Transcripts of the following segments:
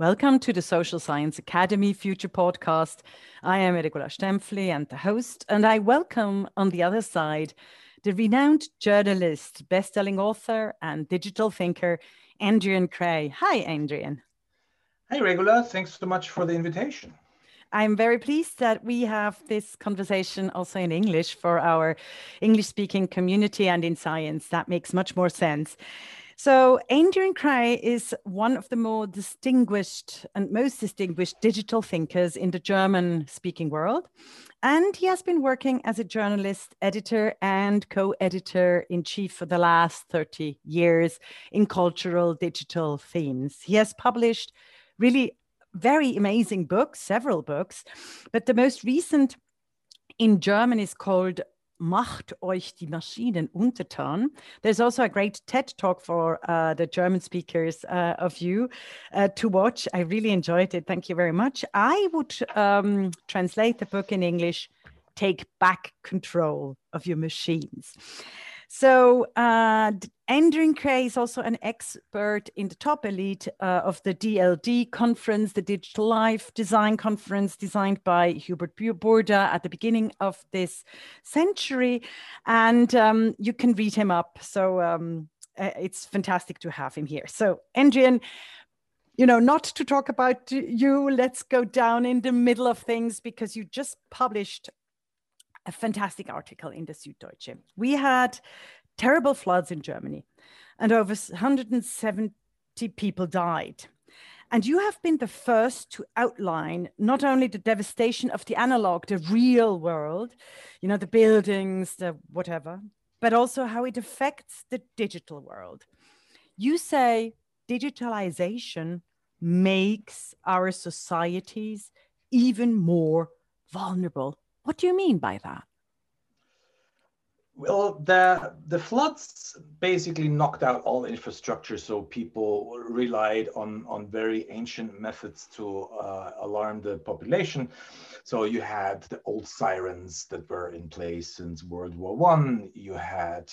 Welcome to the Social Science Academy Future Podcast. I am Regula Stämpfli and the host, and I welcome on the other side the renowned journalist, best-selling author, and digital thinker, Adrian Kreye. Hi, Adrian. Hey, Regula. Thanks so much for the invitation. I'm very pleased that we have this conversation also in English for our English speaking community and in science. That makes much more sense. So Adrian Kreye is one of the more distinguished and most distinguished digital thinkers in the German speaking world. And he has been working as a journalist, editor, and co editor in chief for the last 30 years in cultural digital themes. He has published really very amazing books, several books, but the most recent in German is called Macht euch die Maschinen untertan. There's also a great TED talk for uh, the German speakers uh, of you uh, to watch. I really enjoyed it. Thank you very much. I would um, translate the book in English Take Back Control of Your Machines. So uh, Adrian Kreye is also an expert in the top elite uh, of the DLD conference, the Digital Life Design Conference designed by Hubert Burda at the beginning of this century. And um, you can read him up. So um, uh, it's fantastic to have him here. So Adrian, you know, not to talk about you, let's go down in the middle of things because you just published a fantastic article in the Süddeutsche. We had terrible floods in Germany, and over 170 people died. And you have been the first to outline not only the devastation of the analog, the real world, you know, the buildings, the whatever, but also how it affects the digital world. You say digitalization makes our societies even more vulnerable what do you mean by that? Well, the the floods basically knocked out all infrastructure, so people relied on on very ancient methods to uh, alarm the population. So you had the old sirens that were in place since World War One. You had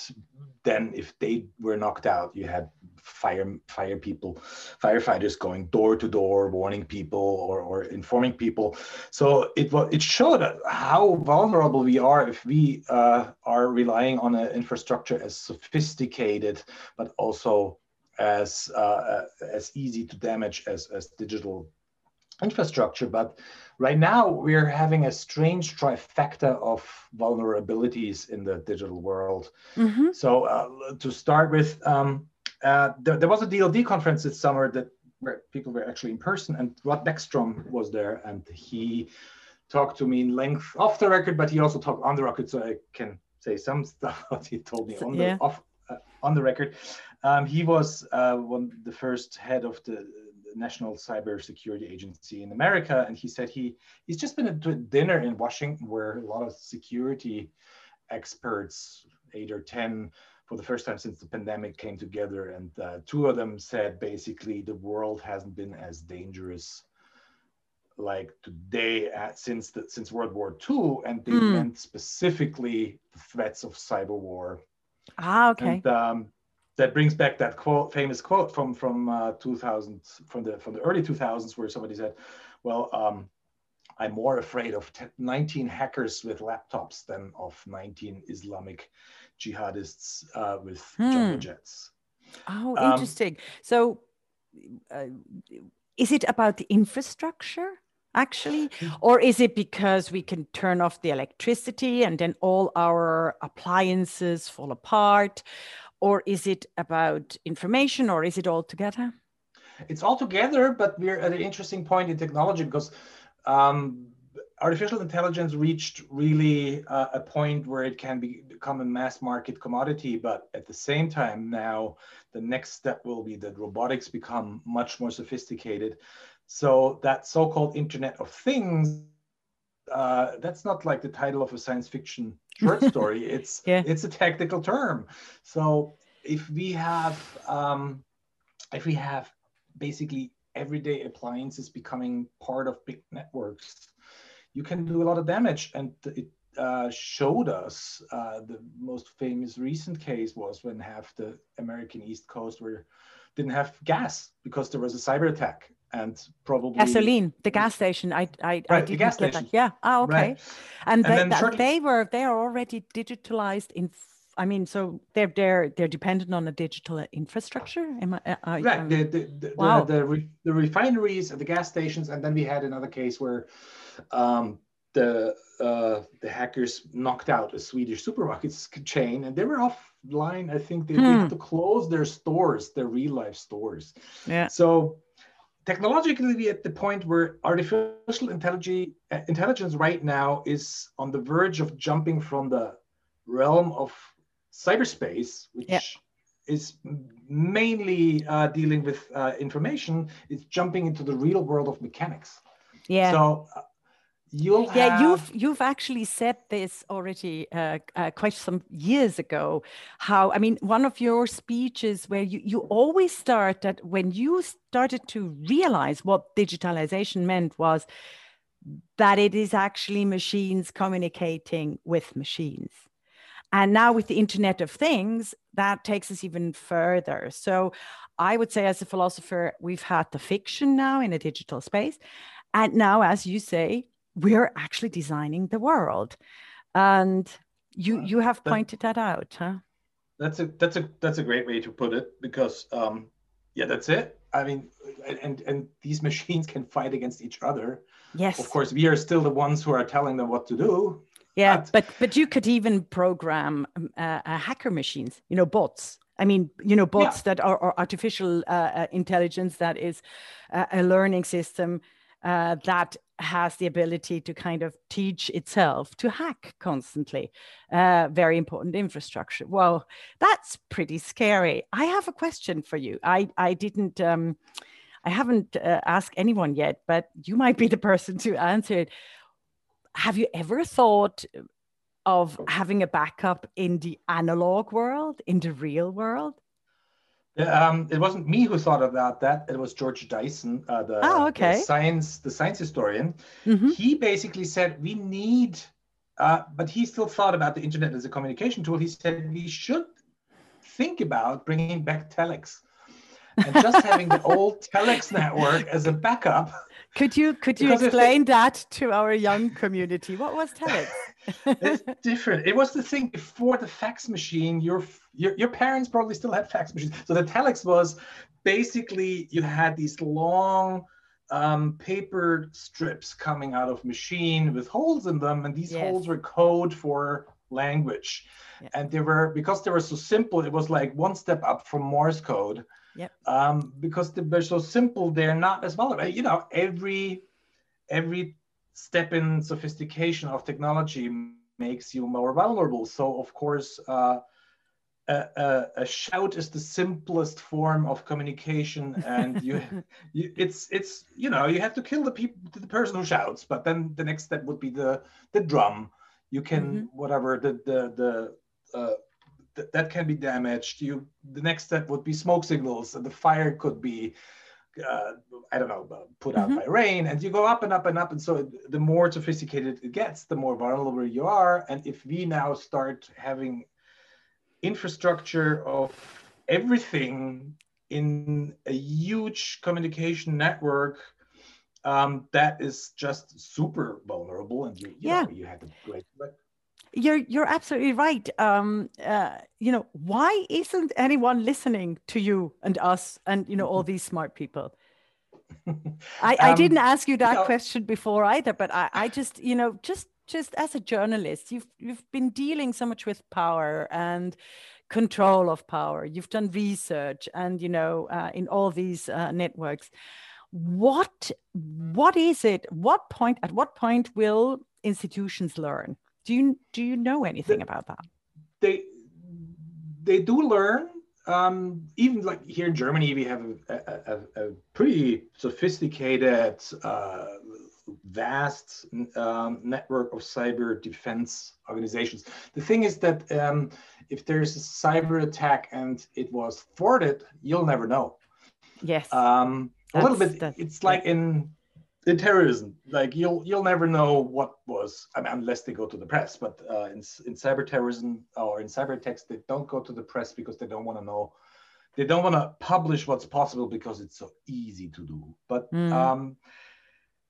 then, if they were knocked out, you had fire fire people, firefighters going door to door, warning people or, or informing people. So it it showed how vulnerable we are if we uh, are relying on an infrastructure as sophisticated, but also as uh, as easy to damage as as digital infrastructure. But right now we're having a strange trifecta of vulnerabilities in the digital world. Mm-hmm. So uh, to start with. Um, uh, there, there, was a DLD conference this summer that where people were actually in person, and Rod Beckstrom was there, and he talked to me in length off the record, but he also talked on the record, so I can say some stuff he told me on yeah. the off uh, on the record. Um, he was uh, one the first head of the National Cyber Security Agency in America, and he said he he's just been at a dinner in Washington where a lot of security experts, eight or ten, for the first time since the pandemic came together. And uh, two of them said basically the world hasn't been as dangerous like today at, since the, since World War II, and they mm. meant specifically the threats of cyber war. Ah, okay. And, um, that brings back that quote, famous quote from from uh, 2000 from the from the early 2000s, where somebody said, "Well, um, I'm more afraid of 19 hackers with laptops than of 19 Islamic jihadists uh, with hmm. Jumbo jets. Oh, um, interesting. So, uh, is it about the infrastructure? Actually hmm. or is it because we can turn off the electricity and then all our appliances fall apart or is it about information or is it all together it's all together but we're at an interesting point in technology because um, artificial intelligence reached really uh, a point where it can be, become a mass market commodity, but at the same time now, the next step will be that robotics become much more sophisticated. So that so-called Internet of Things, uh, that's not like the title of a science fiction short story. it's yeah. it's a technical term. So if we have um, if we have basically everyday appliances becoming part of big networks, you can do a lot of damage. And it uh, showed us uh, the most famous recent case was when half the American East Coast were didn't have gas because there was a cyber attack and probably gasoline the gas station. I i, right, I didn't gas get station. that yeah oh okay. Right. and, And they, that- shortly- they were they are already digitalized in I mean so they're they're they're dependent on a digital infrastructure. Am i, I right. um, the the, the, Wow. the, the, re, the refineries and the gas stations and then we had another case where um, the uh, the hackers knocked out a swedish supermarket chain and they were offline. I think they, they Hmm. had to close their stores their real life stores. Yeah. So technologically at the point where artificial intelligence intelligence right now is on the verge of jumping from the realm of cyberspace which Yeah. is mainly uh, dealing with uh, information. It's jumping into the real world of mechanics. Yeah. So uh, you'll yeah have, you've you've actually said this already uh, uh, quite some years ago how i mean one of your speeches where you you always start that when you started to realize what digitalization meant was that it is actually machines communicating with machines. And now with the internet of things that takes us even further. So i would say as a philosopher we've had the fiction now in a digital space. And now as you say we're actually designing the world and you you have pointed that out huh That's a that's a that's a great way to put it because um, yeah, that's it. I mean, and and these machines can fight against each other. yes Of course, we are still the ones who are telling them what to do. yeah but- but but you could even program um, uh, uh, hacker machines you know bots i mean you know bots that are, are artificial uh, uh, intelligence that is uh, a learning system uh, that has the ability to kind of teach itself to hack constantly uh, very important infrastructure. Well that's pretty scary. I have a question for you. I i didn't um, i haven't uh, asked anyone yet but you might be the person to answer it. Have you ever thought of having a backup in the analog world in the real world Um, it wasn't me who thought about that. It was George Dyson, uh, the, Oh, the science the science historian. Mhm. He basically said we need, uh, but he still thought about the internet as a communication tool. He said we should think about bringing back telex and just having the old telex network as a backup. could you could you Because if it- explain that to our young community what was telex It's different. It was the thing before the fax machine. Your, your your parents probably still had fax machines. So the telex was basically you had these long um, paper strips coming out of machine with holes in them, and these Yes. holes were code for language. Yeah. And they were because they were so simple. It was like one step up from Morse code. Yep. Um, because they were so simple, they're not as vulnerable. You know, every every step in sophistication of technology makes you more vulnerable. So of course, uh, a, a, a shout is the simplest form of communication, and you, you, it's it's you know you have to kill the people, the person who shouts, but then the next step would be the the drum. You can Mhm. whatever the the the. Uh, th- that can be damaged. You the next step would be smoke signals, and the fire could be uh, I don't know, uh, put out Mhm. by rain, and you go up and up and up. And so the more sophisticated it gets, the more vulnerable you are. And if we now start having infrastructure of everything in a huge communication network, um, that is just super vulnerable. And you, you Yeah. know, you had to like, like you're you're absolutely right um uh, you know why isn't anyone listening to you and us and you know all these smart people I, I Um, didn't ask you that question before either, but I, I just, you know, just just as a journalist, you've you've been dealing so much with power and control of power. You've done research, and you know, uh, in all these uh, networks, what what is it? What point? At what point will institutions learn? Do you do you know anything about that? they they do learn um, even like here in Germany, we have a, a, a, a pretty sophisticated, uh, vast um, network of cyber defense organizations. The thing is that um, if there's a cyber attack and it was thwarted, you'll never know. Yes. Um, a little bit. It's like in in terrorism. Like you'll you'll never know what was. I mean, unless they go to the press. But uh, in in cyber terrorism or in cyber attacks, they don't go to the press because they don't want to know they don't want to publish what's possible because it's so easy to do. But mm. um,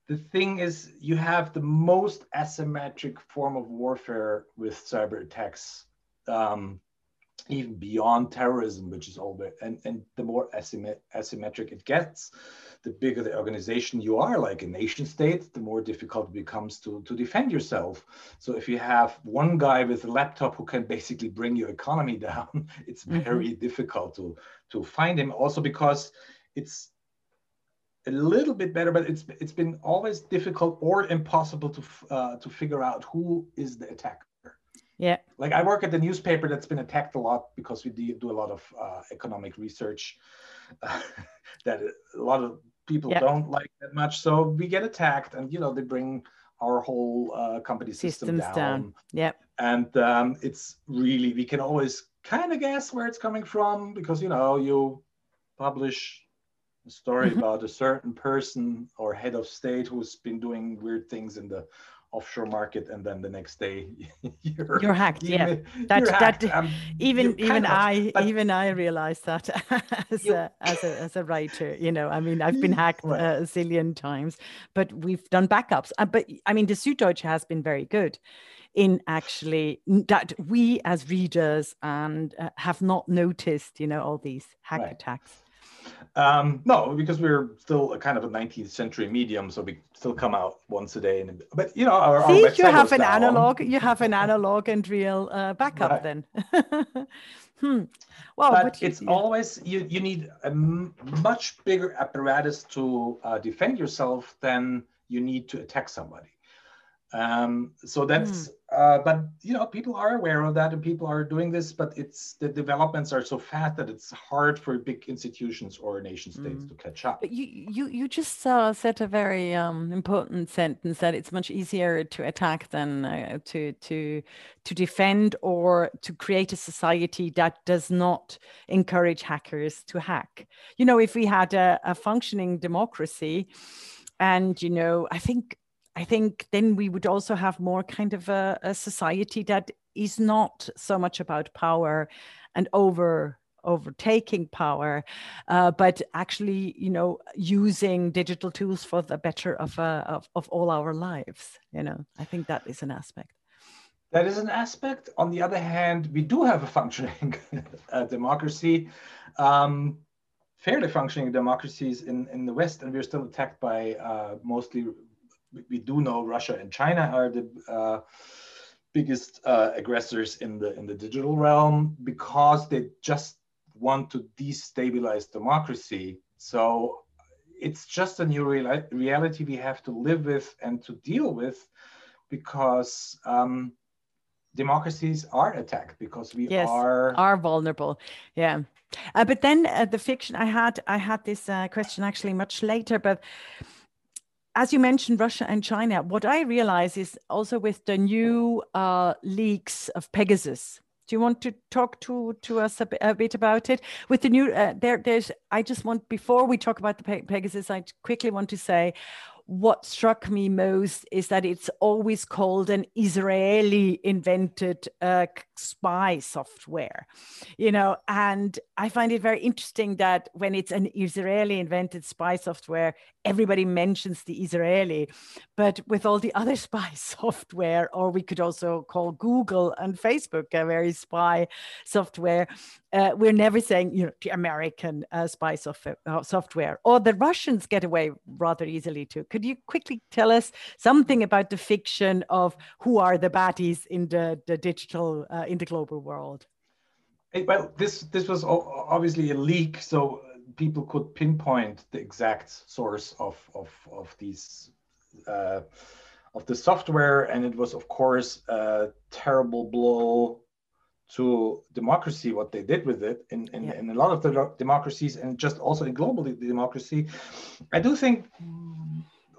the thing is, you have the most asymmetric form of warfare with cyber attacks, um, even beyond terrorism, which is all the, and, and the more asymmetric it gets, the bigger the organization you are, like a nation state, the more difficult it becomes to, to defend yourself. So if you have one guy with a laptop who can basically bring your economy down, it's mm-hmm. very difficult to, to find him. Also because it's a little bit better, but it's it's been always difficult or impossible to uh, to figure out who is the attacker. Yeah. Like I work at the newspaper that's been attacked a lot because we do a lot of uh, economic research uh, that a lot of people yeah. don't like that much. So we get attacked, and you know they bring our whole uh, company system Systems down. down. Yeah. And um, it's really we can always kind of guess where it's coming from because you know you publish a story mm-hmm. about a certain person or head of state who's been doing weird things in the offshore market and then the next day you're, you're hacked yeah that that um, even even i even i realized that as you, a as a as a writer you know i mean i've been hacked right. a zillion times but we've done backups uh, but i mean the süddeutsche has been very good in actually that we as readers and uh, have not noticed you know all these hack right. attacks um, no, because we're still a kind of a 19th century medium, so we still come out once a day. And but you know, our, See, our you have an down. analog, you have an analog and real uh, backup right. then. hmm. Well, but, but you, it's yeah. always you. You need a much bigger apparatus to uh, defend yourself than you need to attack somebody. Um, so that's, mm. uh, but you know, people are aware of that and people are doing this, but it's the developments are so fast that it's hard for big institutions or nation states mm. to catch up. But you, you, you just uh, said a very um, important sentence that it's much easier to attack than uh, to to to defend or to create a society that does not encourage hackers to hack. You know, if we had a, a functioning democracy, and you know, I think I think then we would also have more kind of a, a society that is not so much about power and over overtaking power, uh, but actually, you know, using digital tools for the better of, uh, of, of all our lives. You know, I think that is an aspect. That is an aspect. On the other hand, we do have a functioning uh, democracy, um, fairly functioning democracies in, in the West, and we're still attacked by uh, mostly we do know Russia and China are the uh, biggest uh, aggressors in the in the digital realm because they just want to destabilize democracy. So it's just a new real reality we have to live with and to deal with because um, democracies are attacked because we yes, are are vulnerable. Yeah. Uh, but then uh, the fiction I had I had this uh, question actually much later, but as you mentioned, Russia and China, what I realize is also with the new uh, leaks of Pegasus. Do you want to talk to, to us a, bit about it? With the new, uh, there, there's. I just want before we talk about the Pe Pegasus, I quickly want to say what struck me most is that it's always called an Israeli invented uh, spy software, you know, and I find it very interesting that when it's an Israeli invented spy software, everybody mentions the Israeli, but with all the other spy software, or we could also call Google and Facebook a very spy software, uh, we're never saying you know the American uh, spy software, uh, software, or the Russians get away rather easily too. Could you quickly tell us something about the fiction of who are the baddies in the the digital uh, in the global world? Well, this this was obviously a leak, so people could pinpoint the exact source of of of these. Uh, of the software, and it was, of course, a terrible blow to democracy, what they did with it in, in, yeah. in a lot of the democracies and just also in global democracy. I do think,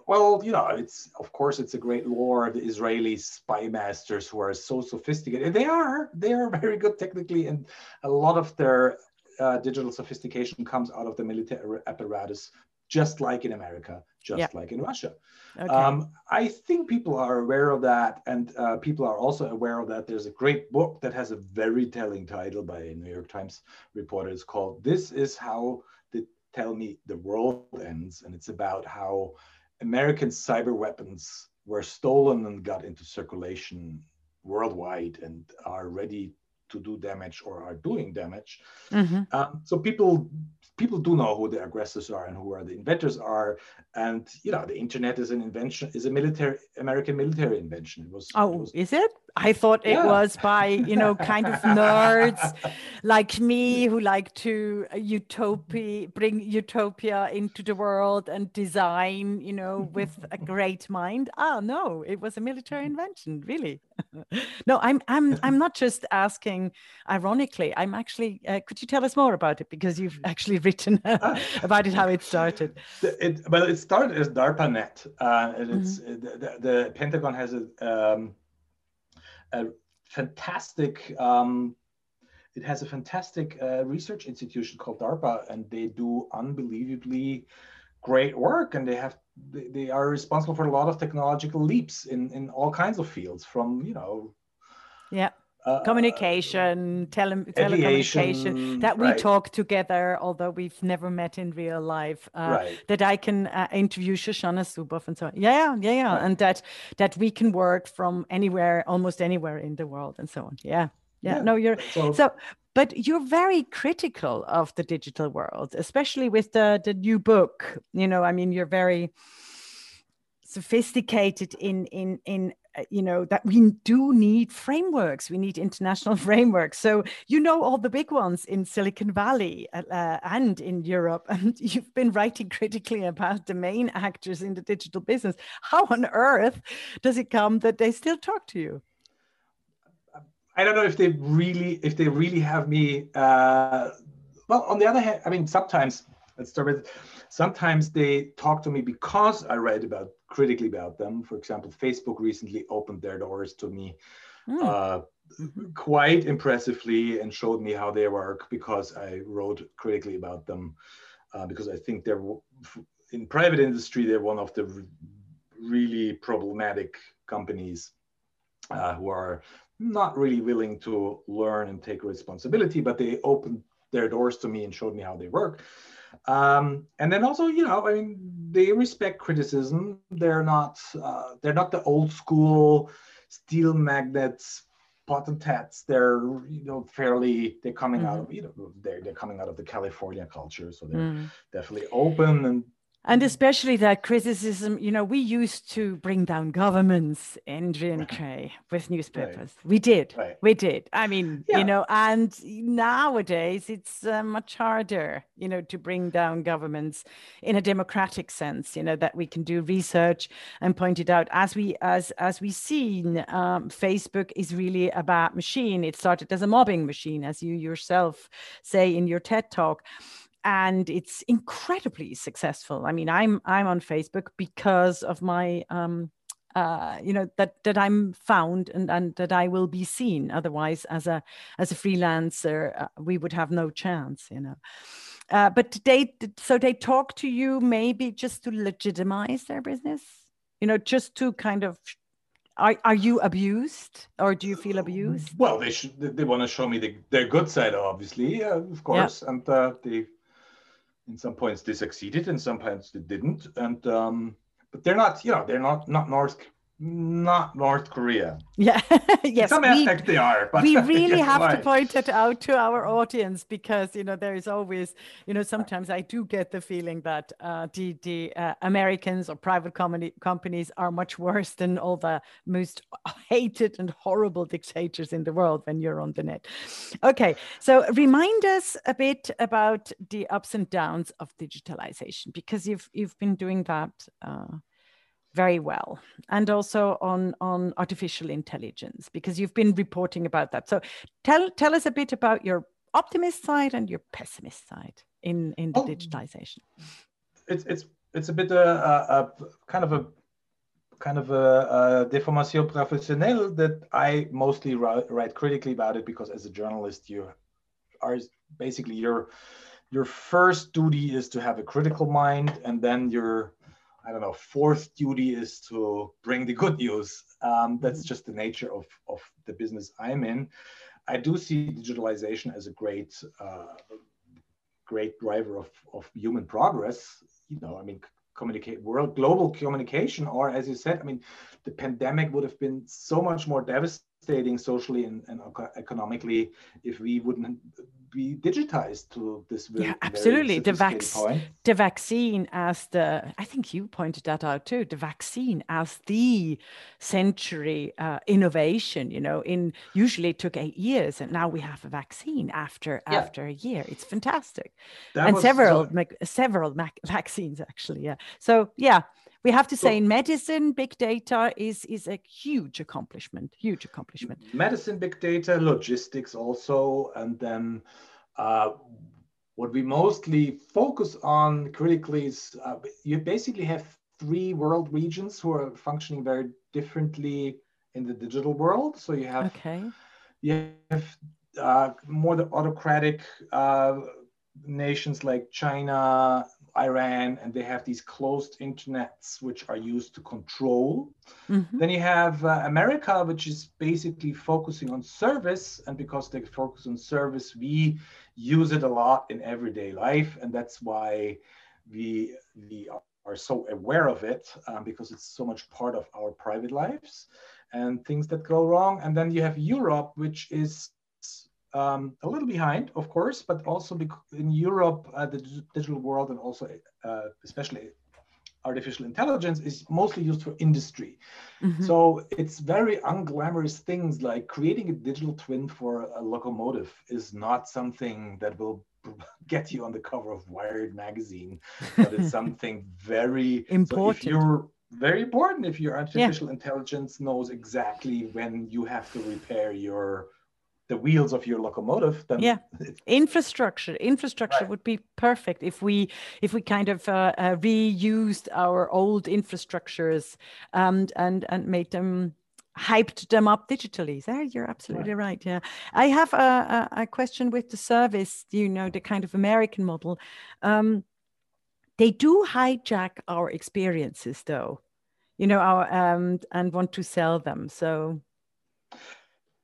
well, you know, it's of course it's a great lore the Israeli spy masters who are so sophisticated. They are, they are very good technically, and a lot of their uh, digital sophistication comes out of the military apparatus just like in America, just Yep. like in Russia. Okay. Um, I think people are aware of that, and uh, people are also aware of that. There's a great book that has a very telling title by a New York Times reporter. It's called "This Is How They Tell Me the World Ends," and it's about how American cyber weapons were stolen and got into circulation worldwide and are ready to do damage or are doing damage. Mhm. Um, so people people do know who the aggressors are and who are the inventors are, and you know the internet is an invention, is a military American military invention. It was. it Oh, was- is it? I thought it Yeah. was by, you know, kind of nerds like me who like to uh, utopia, bring utopia into the world and design, you know, with a great mind. Ah, no, it was a military invention, really. no, I'm, I'm, I'm not just asking ironically. I'm actually. Uh, could you tell us more about it because you've actually written about it, how it started. It, well, it started as DARPANET, uh, and Mm-hmm. it's the, the, the Pentagon has a, um, a fantastic. Um, it has a fantastic uh, research institution called DARPA, and they do unbelievably great work. And they have they, they are responsible for a lot of technological leaps in in all kinds of fields, from you know. Yeah. Uh, Communication, tele- telecommunication. that we right, talk together, although we've never met in real life. Uh, right. That I can uh, interview Shoshana Zuboff and so on. Yeah, yeah, yeah. Right. And that that we can work from anywhere, almost anywhere in the world, and so on. Yeah, yeah. Yeah. No, you're So, so. But you're very critical of the digital world, especially with the the new book. You know, I mean, you're very sophisticated in in in you know that we do need frameworks we need international frameworks so you know all the big ones in silicon valley uh, uh, and in europe and you've been writing critically about the main actors in the digital business how on earth does it come that they still talk to you I don't know if they really if they really have me. Uh, well, on the other hand, I mean, sometimes let's start with. Sometimes they talk to me because I write about critically about them. For example, Facebook recently opened their doors to me Hmm. uh, Mhm. quite impressively and showed me how they work because I wrote critically about them. Uh, because I think they're in private industry they're one of the r- really problematic companies uh, who are not really willing to learn and take responsibility, but they opened their doors to me and showed me how they work. Um, and then also, you know, I mean, they respect criticism. They're not uh, they're not the old school steel magnets potentates. They're you know fairly they're coming out of you know they're they're coming out of the California culture, so they're Mm. definitely open and And especially that criticism, you know, we used to bring down governments, Adrian Kreye, with newspapers. We did. Right. We did. I mean, Yeah. you know, and nowadays it's uh, much harder, you know, to bring down governments in a democratic sense, you know, that we can do research and point it out. As we as as we've seen, um, Facebook is really a bad machine. It started as a mobbing machine, as you yourself say in your TED talk and it's incredibly successful. I mean, I'm I'm on Facebook because of my um, uh, you know that that I'm found and and that I will be seen. Otherwise, as a as a freelancer, uh, we would have no chance. You know. Uh, but they so they talk to you maybe just to legitimize their business. You know, just to kind of. Are, are you abused or do you feel abused? Well, they should. They, they want to show me the, their good side, obviously, uh, of course, and uh, they, in some points, they succeeded, in some points they didn't, and um, but they're not. You know, they're not not North, not North Korea. Yeah. Yes. some we- aspect, they are. But we really guess have to point it out to our audience because you know there is always you know sometimes i do get the feeling that uh, the the uh, americans or private company, companies are much worse than all the most hated and horrible dictators in the world when you're on the net okay so remind us a bit about the ups and downs of digitalization because you've you've been doing that uh, very well and also on on artificial intelligence because you've been reporting about that so tell tell us a bit about your optimist side and your pessimist side in in the Oh. digitalization It's it's it's a bit a, a, a kind of a kind of a, uh, a deformation professionnelle that I mostly write, write critically about it because as a journalist you are basically you're your first duty is to have a critical mind, and then your I don't know, fourth duty is to bring the good news. Um, that's just the nature of, of the business I'm in. I do see digitalization as a great, uh, great driver of, of human progress. You know, I mean, communicate world global communication, or as you said, I mean, the pandemic would have been so much more devastating socially and, and economically if we wouldn't be digitized to this very, yeah absolutely. The vac- the vaccine as the i think you pointed that out too the vaccine as the century uh, innovation you know in usually it took eight years and now we have a vaccine after yeah. after a year. It's fantastic. That and several so- several mac- vaccines actually yeah. So yeah we have to say in medicine big data is is a huge accomplishment huge accomplishment. Medicine big data logistics also and then uh, what we mostly focus on critically is uh, you basically have three world regions who are functioning very differently in the digital world. So you have okay. you have uh, more the autocratic uh, nations like china Iran, and they have these closed internets which are used to control. Mm-hmm. Then you have uh, America, which is basically focusing on service, and because they focus on service, we use it a lot in everyday life, and that's why we we are so aware of it um, because it's so much part of our private lives and things that go wrong. And then you have Europe, which is um, a little behind, of course, but also in Europe, uh, the digital world and also uh, especially artificial intelligence is mostly used for industry. Mm-hmm. So it's very unglamorous things like creating a digital twin for a locomotive is not something that will get you on the cover of Wired magazine, but it's something very important. So you're very important if your artificial yeah. intelligence knows exactly when you have to repair your the wheels of your locomotive then yeah. infrastructure infrastructure right. would be perfect if we if we kind of uh, uh, reused our old infrastructures and and and made them hyped them up digitally. There you're absolutely right, right. yeah. I have a, a, a, question with the service you know the kind of american model. Um, they do hijack our experiences though you know our um, and want to sell them so.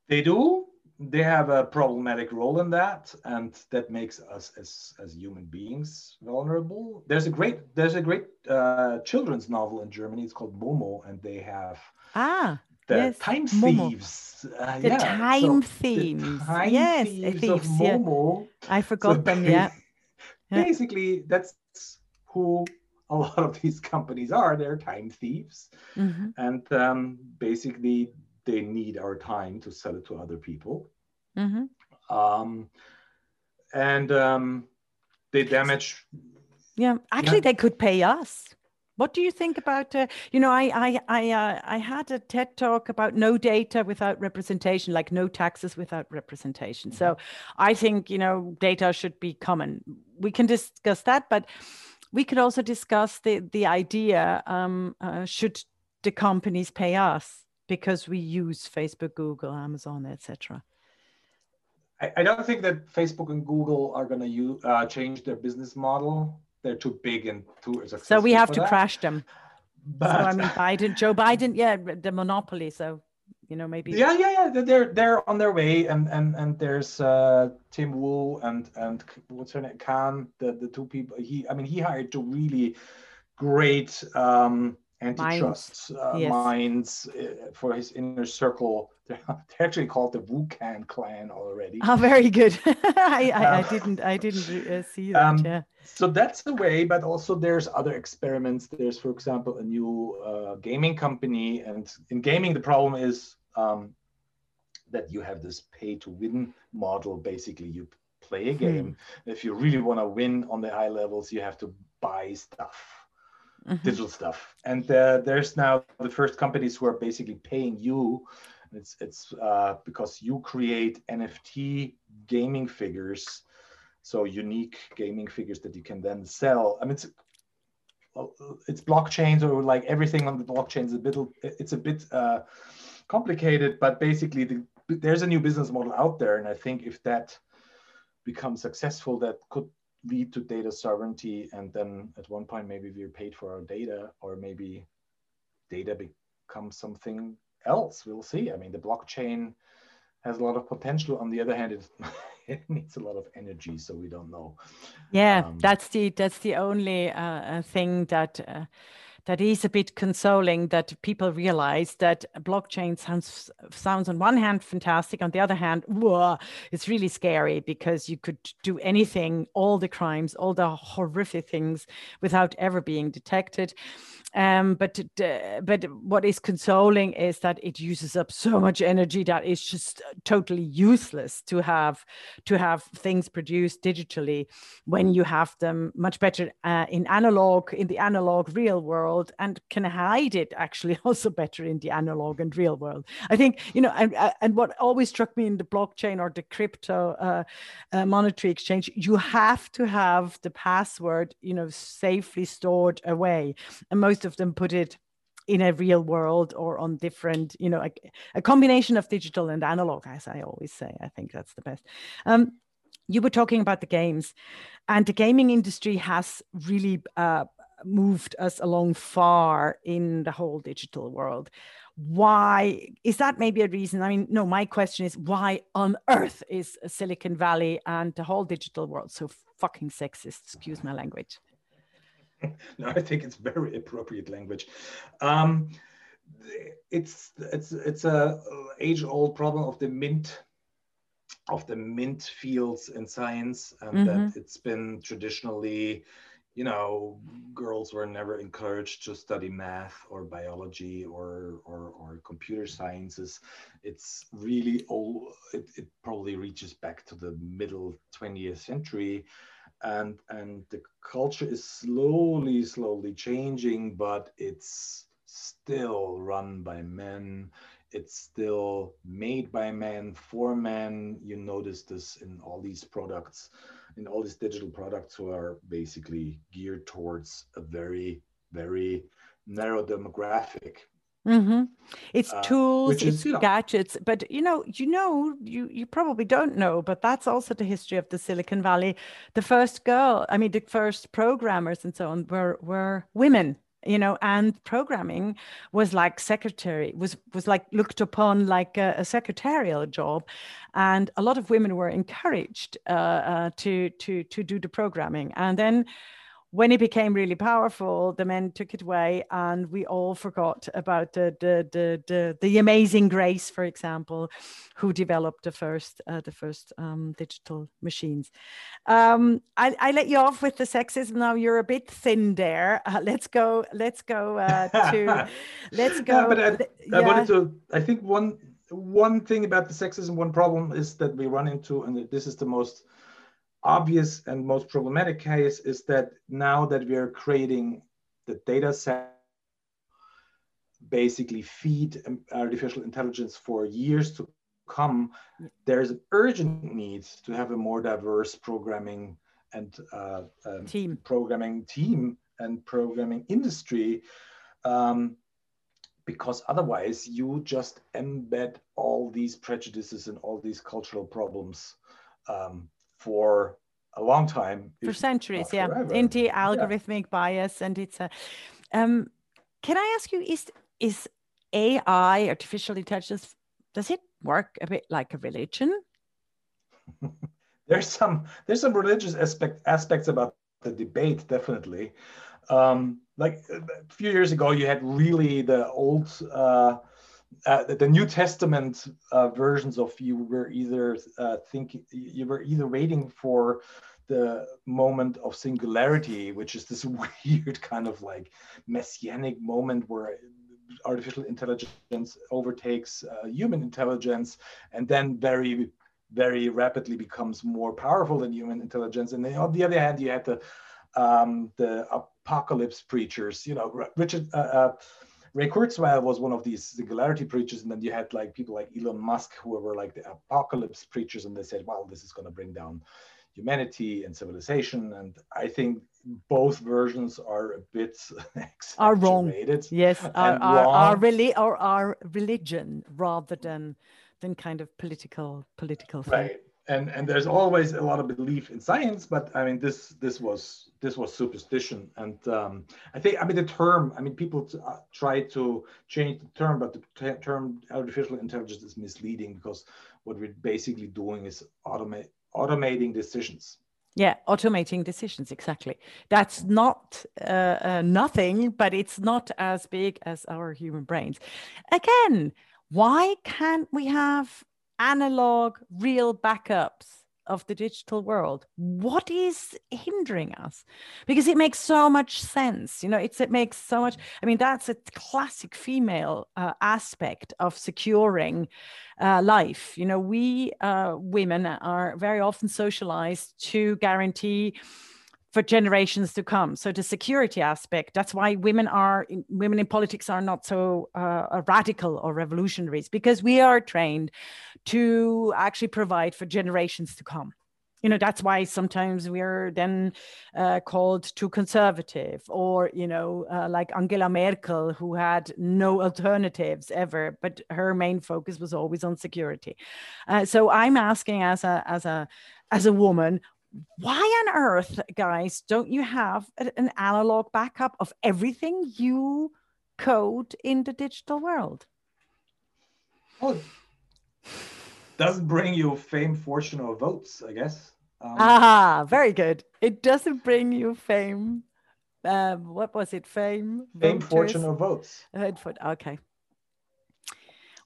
They do they have a problematic role in that and that makes us as as human beings vulnerable there's a great there's a great uh, children's novel in germany it's called momo and they have ah the yes, time Momo. thieves uh, the yeah. time so thieves time yes thieves, thieves of momo yeah. i forgot so them yeah basically that's who a lot of these companies are they're time thieves mm-hmm. and um, basically they need our time to sell it to other people. Mm-hmm. Um, and um, they damage. Yeah, actually, yeah. they could pay us. What do you think about? Uh, you know, I I I uh, I had a TED talk about no data without representation, like no taxes without representation. Mm-hmm. So I think you know data should be common. We can discuss that, but we could also discuss the the idea: um, uh, should the companies pay us? Because we use Facebook, Google, Amazon, etc. I, I don't think that Facebook and Google are going to uh, change their business model. They're too big and too successful. So we have to that. crash them. But, so I mean, Biden, Joe Biden, yeah, the monopoly. So you know, maybe. Yeah, yeah, yeah. They're they're on their way, and and and there's uh, Tim Wu and and what's her name, Khan, the the two people. He, I mean, he hired two really great. Um, antitrust minds, uh, yes. minds uh, for his inner circle. They're, they're, actually called the Wukan clan already. Oh, very good. I, I, um, I, didn't I didn't uh, see that. Um, yeah. So that's the way, but also there's other experiments. There's, for example, a new uh, gaming company, and in gaming the problem is um, that you have this pay-to-win model. Basically, you play a hmm. game. Hmm. If you really want to win on the high levels, you have to buy stuff mm-hmm. digital stuff. And uh, there's now the first companies who are basically paying you. It's it's uh, because you create NFT gaming figures, so unique gaming figures that you can then sell. I mean, it's it's blockchains or like everything on the blockchain is a bit it's a bit uh, complicated, but basically the, there's a new business model out there, and I think if that becomes successful, that could lead to data sovereignty and then at one point maybe we're paid for our data or maybe data becomes something else. We'll see. I mean the blockchain has a lot of potential. On the other hand it, it needs a lot of energy so we don't know. Yeah um, that's the that's the only uh, uh thing that uh, that is a bit consoling that people realize that blockchain sounds sounds on one hand fantastic, on the other hand, whoa, it's really scary because you could do anything, all the crimes, all the horrific things without ever being detected. Um, but but what is consoling is that it uses up so much energy that it's just totally useless to have to have things produced digitally when you have them much better uh, in analog in the analog real world and can hide it actually also better in the analog and real world. I think you know and uh, and what always struck me in the blockchain or the crypto uh, uh, monetary exchange, you have to have the password you know safely stored away, and most of them put it in a real world or on different, you know, a, a, combination of digital and analog, as I always say. I think that's the best. Um, you were talking about the games, and the gaming industry has really uh, moved us along far in the whole digital world. Why is that maybe a reason? I mean, no, my question is why on earth is Silicon Valley and the whole digital world so fucking sexist? Excuse my language. no, I think it's very appropriate language. Um, it's it's it's a age-old problem of the mint of the mint fields in science, and mm-hmm. that it's been traditionally, you know, girls were never encouraged to study math or biology or or, or computer sciences. It's really old. It, it probably reaches back to the middle 20th century and and the culture is slowly slowly changing but it's still run by men it's still made by men for men you notice this in all these products in all these digital products who are basically geared towards a very very narrow demographic Mm-hmm. It's uh, tools, it's is, gadgets, but you know, you know, you you probably don't know, but that's also the history of the Silicon Valley. The first girl, I mean, the first programmers and so on were were women, you know, and programming was like secretary was was like looked upon like a, a secretarial job, and a lot of women were encouraged uh, uh, to to to do the programming, and then when it became really powerful, the men took it away, and we all forgot about the the the the, the amazing Grace, for example, who developed the first uh, the first um, digital machines. Um, I, I let you off with the sexism. Now you're a bit thin there. Uh, let's go. Let's go uh, to. let's go. Yeah, but I. I wanted to. I think one one thing about the sexism, one problem is that we run into, and this is the most obvious and most problematic case is that now that we are creating the data set basically feed artificial intelligence for years to come, there's an urgent need to have a more diverse programming and uh, um, team. programming team and programming industry. Um, because otherwise you just embed all these prejudices and all these cultural problems um, for a long time. For centuries yeah. into algorithmic yeah. bias and it's a um, can i ask you is is ai artificial intelligence does it work a bit like a religion? There's some there's some religious aspect aspects about the debate definitely. Um, like a few years ago you had really the old uh, uh, the New Testament uh, versions of you were either uh, thinking you were either waiting for the moment of singularity, which is this weird kind of like messianic moment where artificial intelligence overtakes uh, human intelligence, and then very very rapidly becomes more powerful than human intelligence. And then on the other hand, you had the um, the apocalypse preachers. You know, Richard. Ray Kurzweil was one of these singularity preachers, and then you had like people like Elon Musk who were like the apocalypse preachers, and they said, "Well, this is going to bring down humanity and civilization." And I think both versions are a bit are wrong. Yes, are, are, are really or are religion rather than than kind of political political thing. Right. And and there's always a lot of belief in science but i mean this this was this was superstition. And um, i think i mean the term i mean people uh, try to change the term but the term artificial intelligence is misleading because what we're basically doing is automate automating decisions. Yeah automating decisions exactly. That's not uh, uh, nothing but it's not as big as our human brains. Again why can't we have analog, real backups of the digital world. What is hindering us? Because it makes so much sense you know it's it makes so much i mean that's a classic female uh, aspect of securing uh, life. You know we uh, women are very often socialized to guarantee for generations to come. So the security aspect, that's why women are women in politics are not so uh, radical or revolutionaries because we are trained to actually provide for generations to come. You know, that's why sometimes we're then uh, called too conservative, or, you know, uh, like Angela Merkel, who had no alternatives ever, but her main focus was always on security. Uh, so I'm asking as a, as a, as a woman, why on earth, guys, don't you have an analog backup of everything you code in the digital world? Well, doesn't bring you fame, fortune, or votes, I guess. Um, ah, very good. It doesn't bring you fame. Um, what was it? Fame, fame, voters? fortune, or votes. Okay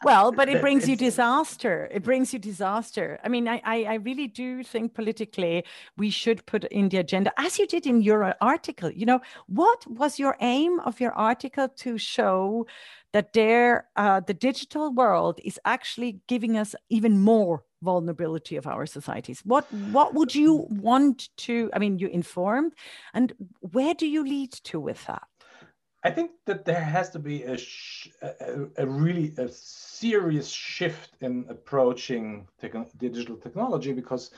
well but it brings you disaster. It brings you disaster. I mean I, I really do think politically we should put in the agenda as you did in your article. You know what was your aim of your article to show that there uh, the digital world is actually giving us even more vulnerability of our societies? What what would you want to i mean you informed and where do you lead to with that I think that there has to be a, a, a, really a serious shift in approaching digital technology because,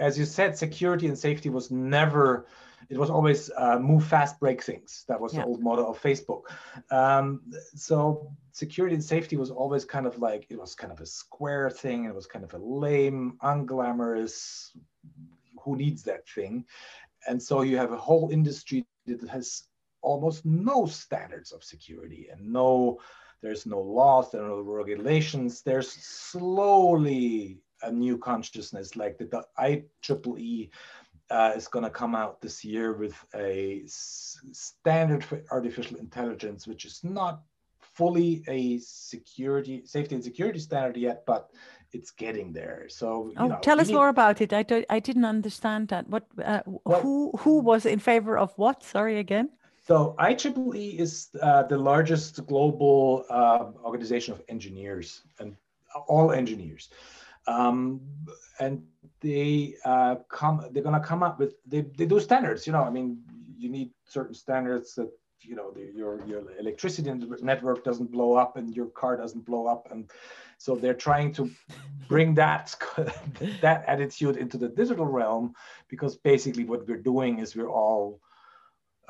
as you said, security and safety was never. It was always uh, move fast, break things. That was yeah. the old motto of Facebook. Um, so security and safety was always kind of like it was kind of a square thing. It was kind of a lame, unglamorous. Who needs that thing? And so you have a whole industry that has almost no standards of security and no there's no laws there are no regulations. There's slowly a new consciousness like the IEEE uh, is going to come out this year with a standard for artificial intelligence which is not fully a security safety and security standard yet but it's getting there. So oh, know, tell us need... more about it. I don't i didn't understand that. What uh, well, who who was in favor of what? Sorry again so IEEE is uh, the largest global uh, organization of engineers and all engineers. Um, and they uh, come, they're gonna come up with, they, they do standards, you know, I mean, you need certain standards that, you know, the, your, your electricity network doesn't blow up and your car doesn't blow up. And so they're trying to bring that, that attitude into the digital realm because basically what we're doing is we're all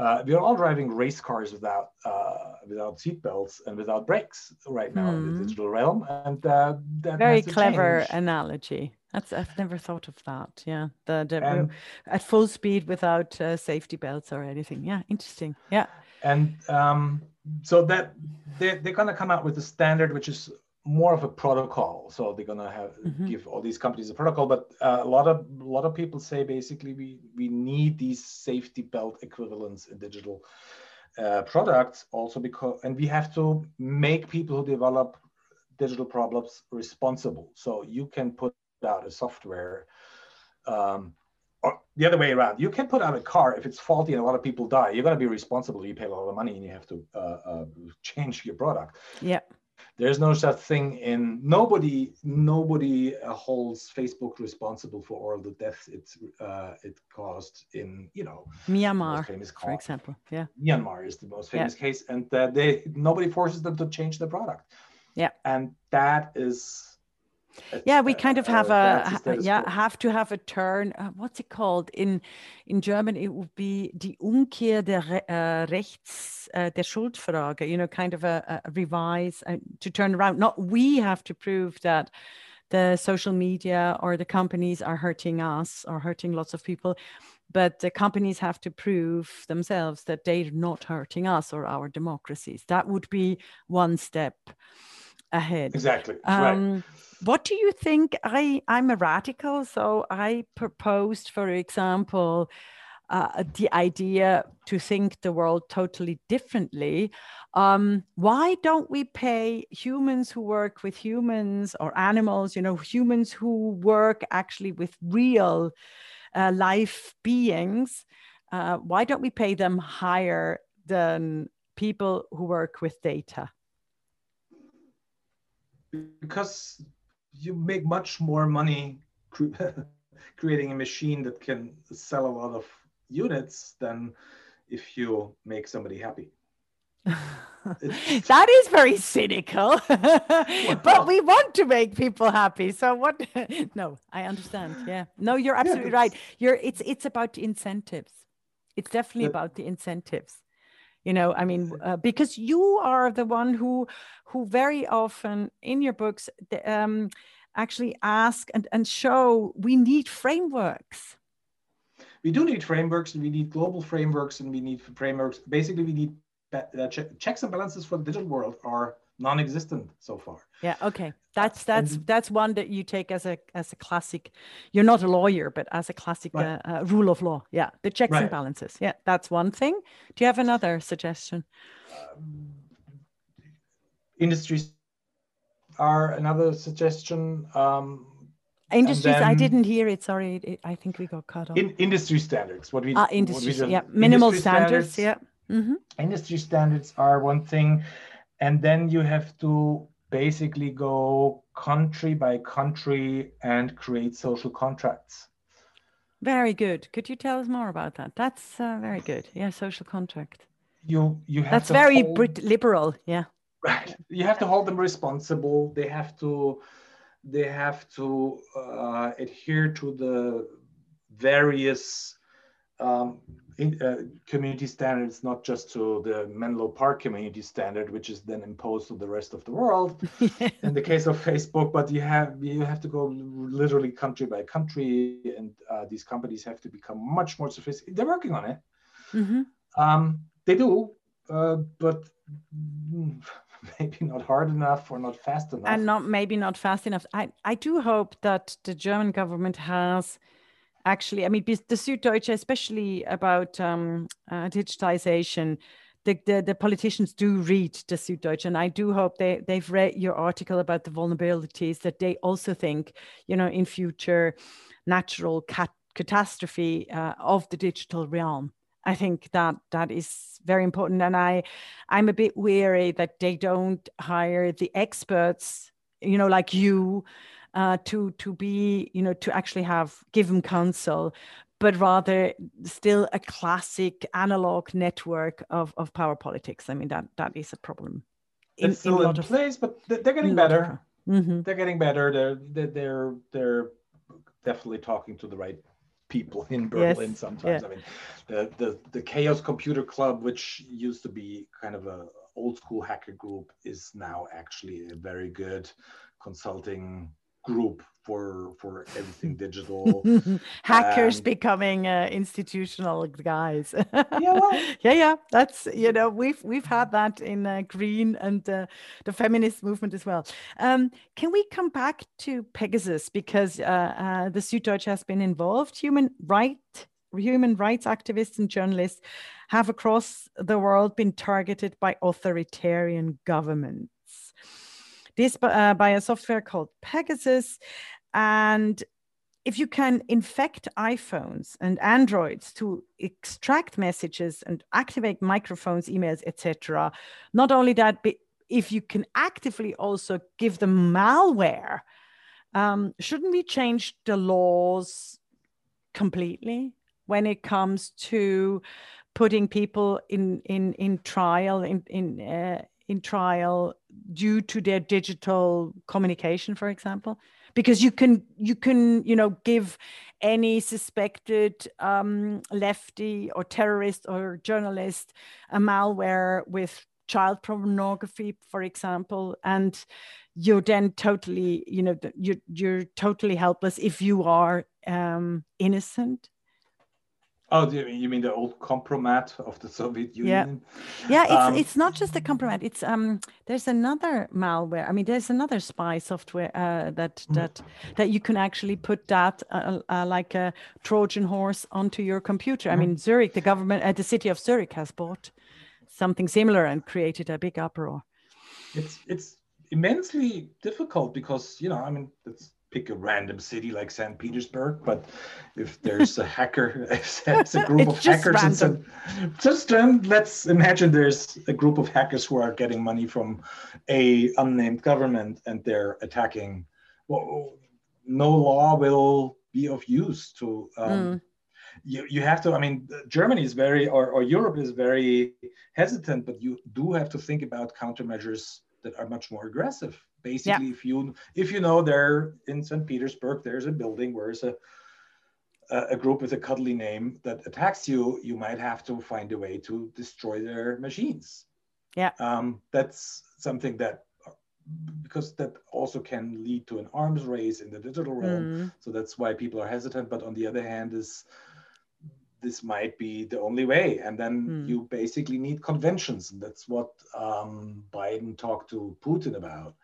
uh, we're all driving race cars without uh, without seatbelts and without brakes right now mm. in the hmm. digital realm, and uh, very clever change. analogy. That's I've never thought of that. Yeah, the, the and, at full speed without uh, safety belts or anything. Yeah, interesting. Yeah, and um, so that they, they're going to come out with a standard which is more of a protocol. So they're gonna have mm-hmm. give all these companies a protocol, but uh, a lot of a lot of people say basically we we need these safety belt equivalents in digital uh, products also because and we have to make people who develop digital problems responsible. So you can put out a software. Um, or the other way around, you can put out a car if it's faulty and a lot of people die. You're going to be responsible. You pay a lot of money and you have to uh, uh change your product. Yeah there's no such thing in nobody nobody holds facebook responsible for all the deaths it's uh, it caused in you know myanmar famous for example. Yeah. Myanmar is the most famous yeah. case and uh, they nobody forces them to change the product. Yeah. And that is yeah we kind of have a yeah have to have a turn uh, what's it called? In in german it would be die umkehr der uh, rechts uh, der schuldfrage you know kind of a, a revise uh, to turn around. Not we have to prove that the social media or the companies are hurting us or hurting lots of people but the companies have to prove themselves that they're not hurting us or our democracies. That would be one step ahead exactly um, right. what do you think i i'm a radical so i proposed for example uh, the idea to think the world totally differently. Um, why don't we pay humans who work with humans or animals, you know, humans who work actually with real uh, life beings? Uh, why don't we pay them higher than people who work with data? Because you make much more money creating a machine that can sell a lot of units than if you make somebody happy. that is very cynical. But we want to make people happy so what no i understand yeah. No you're absolutely yeah, right. You're it's it's about the incentives. It's definitely about the incentives you know i mean uh, because you are the one who who very often in your books um, actually ask and, and show we need frameworks we do need frameworks and we need global frameworks and we need frameworks. Basically, we need uh, checks and balances for the digital world are non-existent so far. Yeah. Okay. That's that's and, that's one that you take as a as a classic. You're not a lawyer, but as a classic right. uh, uh, rule of law. Yeah. The checks right. and balances. Yeah. That's one thing. Do you have another suggestion? Um, industries are another suggestion. Um, Industries, then, I didn't hear it. Sorry, it, I think we got cut off. In, industry standards, what we ah, industry, we yeah, minimal standards, standards, yeah. Mm-hmm. Industry standards are one thing, and then you have to basically go country by country and create social contracts. Very good. Could you tell us more about that? That's uh, very good. Yeah, social contract. You you have that's very hold, Brit- liberal. Yeah. Right. You have to hold them responsible. They have to they have to uh, adhere to the various um, in, uh, community standards, not just to the Menlo Park community standard, which is then imposed to the rest of the world. in the case of Facebook, but you have you have to go literally country by country, and uh, these companies have to become much more sophisticated. They're working on it. Mm-hmm. Um, they do, uh, but maybe not hard enough or not fast enough. And not maybe not fast enough. I, I do hope that the German government has actually, I mean, the Süddeutsche, especially about um, uh, digitization, the, the, the, politicians do read the Süddeutsche, and I do hope they, they've read your article about the vulnerabilities, that they also think, you know, in future natural cat- catastrophe uh, of the digital realm I think that that is very important. And I, I'm a bit weary that they don't hire the experts, you know, like you, uh, to to be, you know, to actually have give them counsel, but rather still a classic analog network of, of power politics. I mean, that that is a problem. In, it's still in, in place, but they're getting better. Mm-hmm. They're getting better. They're they're they're definitely talking to the right people in Berlin yes. sometimes. Yeah. I mean, the, the the Chaos Computer Club, which used to be kind of a old school hacker group, is now actually a very good consulting group for for everything digital. Hackers um, becoming uh, institutional guys. Yeah well, yeah yeah that's you know we've we've had that in uh, green and uh, the feminist movement as well. Um, can we come back to pegasus? Because uh, uh, the süddeutsche has been involved. Human right human rights activists and journalists have across the world been targeted by authoritarian governments this uh, by a software called Pegasus. And if you can infect iPhones and Androids to extract messages and activate microphones, emails, etc., not only that, but if you can actively also give them malware, um, shouldn't we change the laws completely when it comes to putting people in in in trial in in uh, in trial due to their digital communication for example because you can you can you know give any suspected um, lefty or terrorist or journalist a malware with child pornography, for example, and you're then totally, you know, you're you're totally helpless if you are um, innocent. Oh, you mean the old compromat of the Soviet Union? Yeah, yeah. It's um, it's not just the compromat. It's um. There's another malware. I mean, there's another spy software uh, that hmm. that that you can actually put that uh, uh, like a Trojan horse onto your computer. I hmm. mean, Zurich, the government, uh, the city of Zurich has bought something similar and created a big uproar. It's it's immensely difficult because you know, I mean, it's pick a random city like St. Petersburg, but if there's a hacker, it's a group of hackers, and so just um, let's imagine there's a group of hackers who are getting money from a unnamed government and they're attacking. Well, no law will be of use to. Um, mm. You, you have to i mean germany is very or, or europe is very hesitant but you do have to think about countermeasures that are much more aggressive basically yeah. if you if you know there in st petersburg there's a building where there's a a group with a cuddly name that attacks you you might have to find a way to destroy their machines yeah um, that's something that because that also can lead to an arms race in the digital realm mm. so that's why people are hesitant but on the other hand is this might be the only way. And then mm. you basically need conventions. And that's what um, Biden talked to Putin about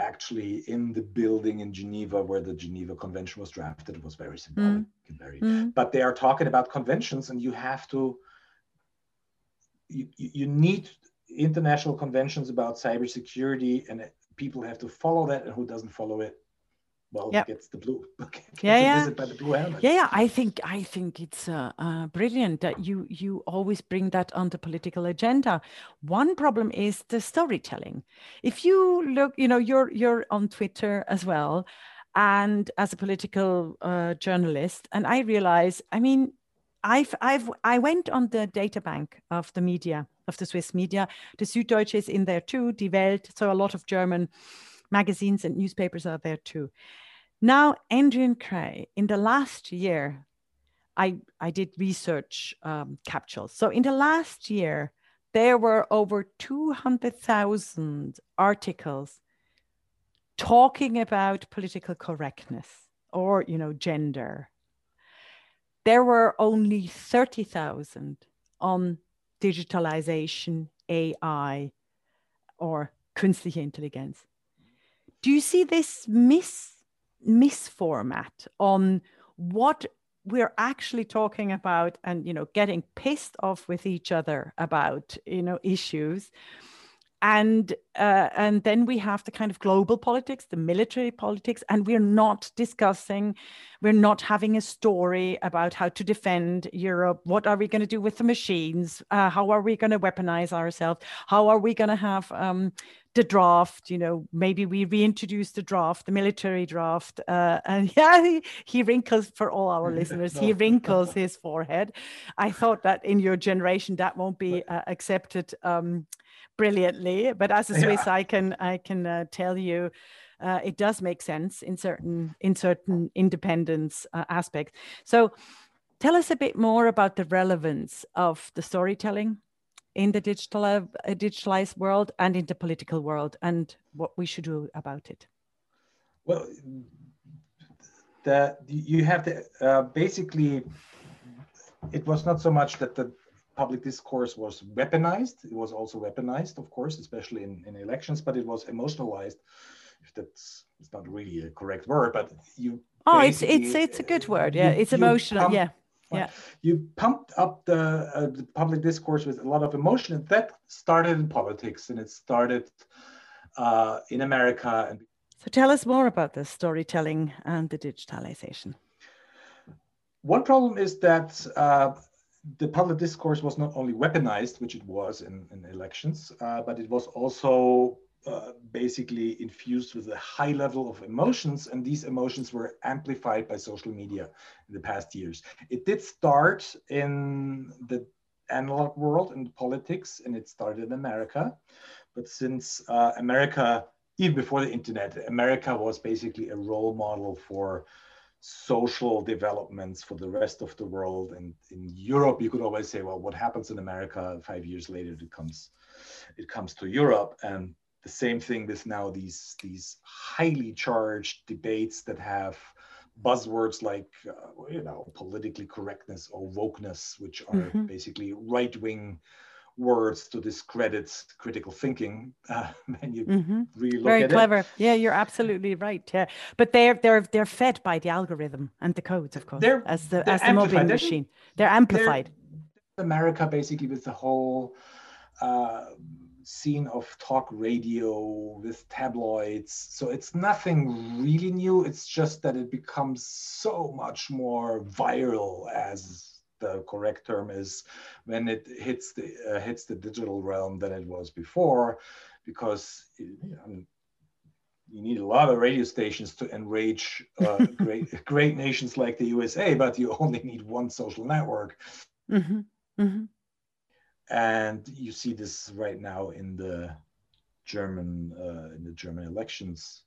actually in the building in Geneva where the Geneva Convention was drafted. It was very symbolic mm. and very, mm. but they are talking about conventions and you have to, you, you need international conventions about cybersecurity and people have to follow that and who doesn't follow it well yep. gets the blue gets yeah yeah. by the blue yeah yeah i think i think it's uh, uh, brilliant that you you always bring that on the political agenda one problem is the storytelling if you look you know you're you're on twitter as well and as a political uh, journalist and i realize i mean I've, I've, I went on the data bank of the media, of the Swiss media. The Süddeutsche is in there too, Die Welt. So a lot of German magazines and newspapers are there too. Now, Adrian Kreye, in the last year, I, I did research um, capsules. So in the last year, there were over 200,000 articles talking about political correctness or, you know, gender. There were only 30,000 on digitalization, AI, or künstliche Intelligenz. Do you see this mis misformat on what we're actually talking about and you know getting pissed off with each other about you know issues? And uh, and then we have the kind of global politics the military politics and we're not discussing we're not having a story about how to defend europe. What are we going to do with the machines? Uh, how are we going to weaponize ourselves? How are we going to have um, the draft you know maybe we reintroduce the draft the military draft uh, and yeah he, he, wrinkles for all our listeners no. he wrinkles his forehead i thought that in your generation that won't be uh, accepted um, brilliantly but as a swiss yeah. i can i can uh, tell you uh, it does make sense in certain in certain independence uh, aspects so tell us a bit more about the relevance of the storytelling in the digital uh, digitalized world and in the political world and what we should do about it. Well that you have to uh, basically it was not so much that the public discourse was weaponized it was also weaponized of course especially in, in elections but it was emotionalized if that's it's not really a correct word but you oh it's it's it's a good word. yeah you, it's emotional. yeah yeah. You pumped up the, uh, the, public discourse with a lot of emotion, and that started in politics, and it started uh, in America. And so, tell us more about the storytelling and the digitalization. One problem is that uh, the public discourse was not only weaponized, which it was in, in elections, uh, but it was also uh, basically infused with a high level of emotions, and these emotions were amplified by social media in the past years. It did start in the analog world and politics, and it started in America. But since uh, America, even before the internet, America was basically a role model for social developments for the rest of the world. And in Europe, you could always say, well, what happens in America five years later, it comes, it comes to Europe. And the same thing with now these, these highly charged debates that have buzzwords like, uh, you know, politically correctness or wokeness, which are mm-hmm. basically right-wing words to discredit critical thinking uh, when you mm-hmm. really look very at clever it. yeah you're absolutely right yeah but they're they're they're fed by the algorithm and the codes of course they're, as the as the mobbing machine they're amplified they're, america basically with the whole uh, scene of talk radio with tabloids so it's nothing really new it's just that it becomes so much more viral as the correct term is when it hits the uh, hits the digital realm than it was before, because you, know, you need a lot of radio stations to enrage uh, great great nations like the USA, but you only need one social network. Mm-hmm. Mm-hmm. And you see this right now in the German uh, in the German elections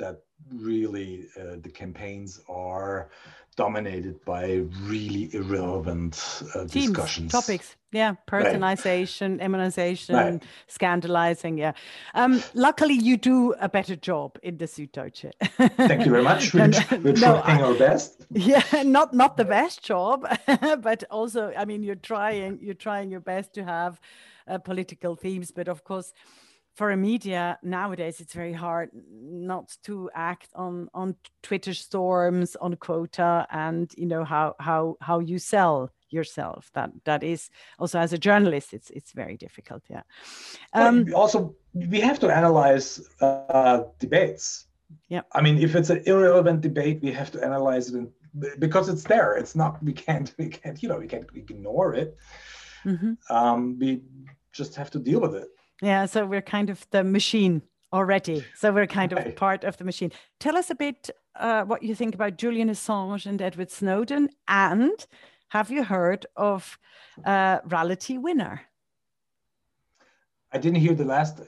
that really uh, the campaigns are dominated by really irrelevant uh, Teams, discussions. topics. Yeah personalization right. immunization right. scandalizing yeah. Um, luckily you do a better job in the Süddeutsche thank you very much. We're, we're no, trying our best. Yeah not not the best job but also i mean you're trying you're trying your best to have uh, political themes but of course for a media nowadays it's very hard not to act on on twitter storms on quota and you know how how how you sell yourself. That that is also as a journalist it's it's very difficult yeah. Um, also we have to analyze uh, debates. Yeah. I mean if it's an irrelevant debate we have to analyze it because it's there. It's not we can't we can't you know we can't ignore it. Mm-hmm. um, we just have to deal with it yeah, so we're kind of the machine already. So we're kind of part of the machine. Tell us a bit uh, what you think about Julian Assange and Edward Snowden. And have you heard of uh, Reality Winner? I didn't hear the last.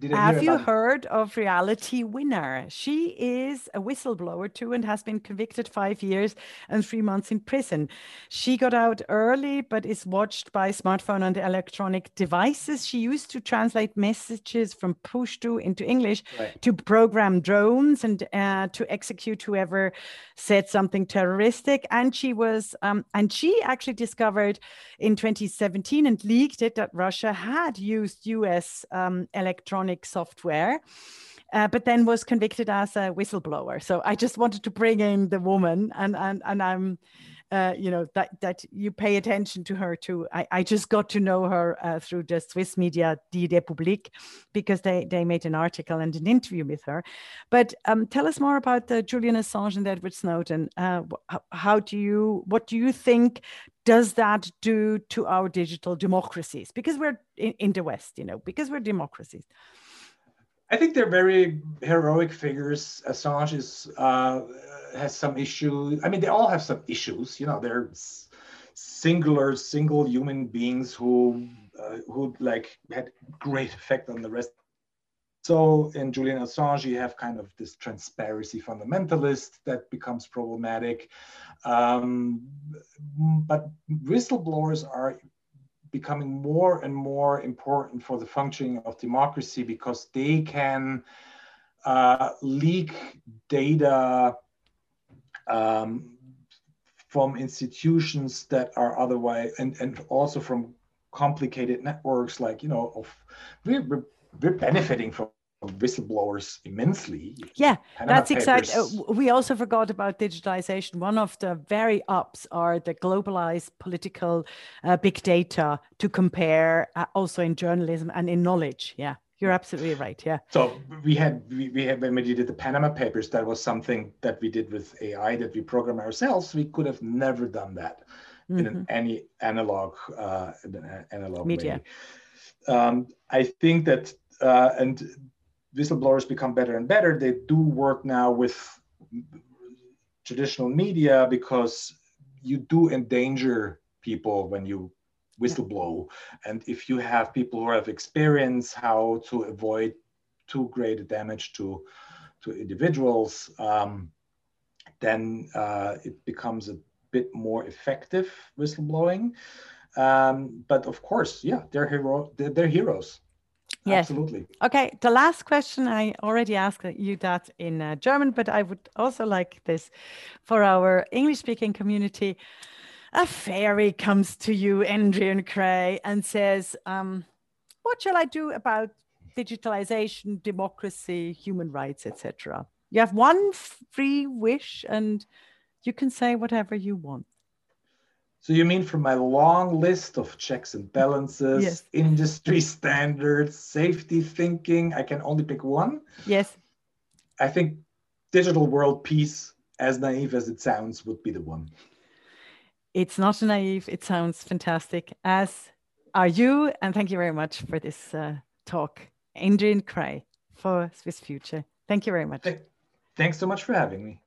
Did I Have you heard of Reality Winner? She is a whistleblower too and has been convicted five years and three months in prison. She got out early but is watched by smartphone and electronic devices. She used to translate messages from Pashto into English right. to program drones and uh, to execute whoever said something terroristic. And she was, um, and she actually discovered in 2017 and leaked it that Russia had used US US um, electronic software. Uh, but then was convicted as a whistleblower. So I just wanted to bring in the woman, and and and I'm, uh, you know, that that you pay attention to her too. I, I just got to know her uh, through the Swiss media Die Republik, because they they made an article and an interview with her. But um, tell us more about the Julian Assange and Edward Snowden. Uh, how do you what do you think does that do to our digital democracies? Because we're in, in the West, you know, because we're democracies. I think they're very heroic figures. Assange is uh, has some issues. I mean, they all have some issues. You know, they're singular, single human beings who uh, who like had great effect on the rest so in Julian Assange, you have kind of this transparency fundamentalist that becomes problematic. Um, but whistleblowers are becoming more and more important for the functioning of democracy because they can uh, leak data um, from institutions that are otherwise, and, and also from complicated networks like, you know, of we're, we're benefiting from whistleblowers immensely. Yeah, Panama that's exactly. Uh, we also forgot about digitization. One of the very ups are the globalized political uh, big data to compare uh, also in journalism and in knowledge. Yeah, you're absolutely right. Yeah. So we had we, we had when we did the Panama Papers, that was something that we did with AI that we program ourselves. We could have never done that mm-hmm. in an, mm-hmm. any analog uh, analog media. Way. Um, I think that uh, and whistleblowers become better and better. They do work now with traditional media because you do endanger people when you whistleblow. And if you have people who have experience how to avoid too great a damage to, to individuals, um, then uh, it becomes a bit more effective whistleblowing. Um, but of course, yeah, they're hero, they're, they're heroes. Yes. Absolutely. Okay. The last question I already asked you that in uh, German, but I would also like this for our English speaking community. A fairy comes to you, Adrian Kreye, and says, um, What shall I do about digitalization, democracy, human rights, etc.? You have one free wish, and you can say whatever you want. So you mean from my long list of checks and balances, yes. industry standards, safety thinking, I can only pick one? Yes. I think digital world peace, as naive as it sounds, would be the one. It's not naive. It sounds fantastic, as are you. And thank you very much for this uh, talk. Adrian Kreye for Swiss Future. Thank you very much. Thanks so much for having me.